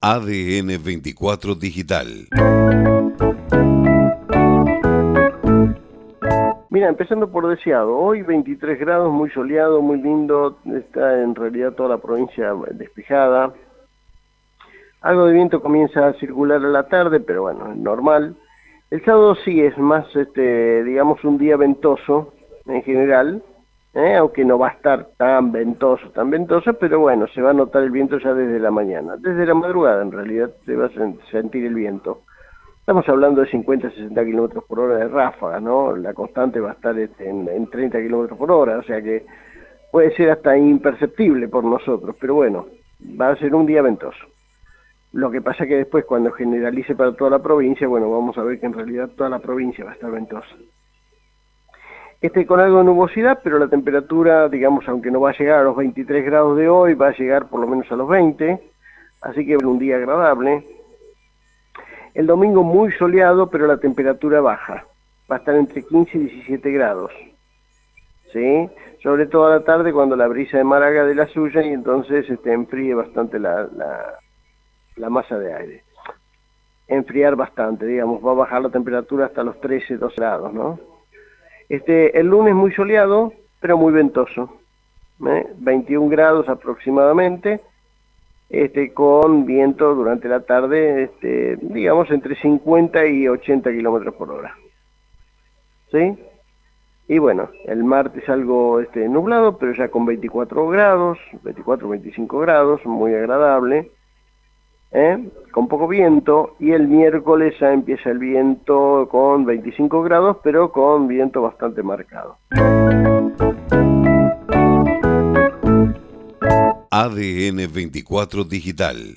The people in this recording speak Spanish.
ADN 24 Digital. Mira, empezando por deseado, hoy 23 grados, muy soleado, muy lindo, está en realidad toda la provincia despejada. Algo de viento comienza a circular a la tarde, pero bueno, es normal. El sábado sí es más, este, digamos, un día ventoso en general, ¿eh? aunque no va a estar tan ventoso, tan ventoso, pero bueno, se va a notar el viento ya desde la mañana. Desde la madrugada, en realidad, se va a sentir el viento. Estamos hablando de 50, 60 kilómetros por hora de ráfaga, ¿no? La constante va a estar este, en, en 30 kilómetros por hora, o sea que puede ser hasta imperceptible por nosotros, pero bueno, va a ser un día ventoso. Lo que pasa que después cuando generalice para toda la provincia, bueno, vamos a ver que en realidad toda la provincia va a estar ventosa este, con algo de nubosidad, pero la temperatura, digamos, aunque no va a llegar a los 23 grados de hoy, va a llegar por lo menos a los 20, así que un día agradable. El domingo muy soleado, pero la temperatura baja, va a estar entre 15 y 17 grados. ¿Sí? Sobre todo a la tarde cuando la brisa de mar haga de la suya y entonces este, enfríe bastante la, la, la masa de aire. Enfriar bastante, digamos, va a bajar la temperatura hasta los 13, 12 grados, ¿no? Este, el lunes muy soleado, pero muy ventoso. 21 ¿eh? grados aproximadamente, este, con viento durante la tarde, este, digamos, entre 50 y 80 kilómetros por hora. ¿Sí? Y bueno, el martes algo este, nublado, pero ya con 24 grados, 24, 25 grados, muy agradable. ¿Eh? con poco viento y el miércoles ya empieza el viento con 25 grados pero con viento bastante marcado. ADN 24 Digital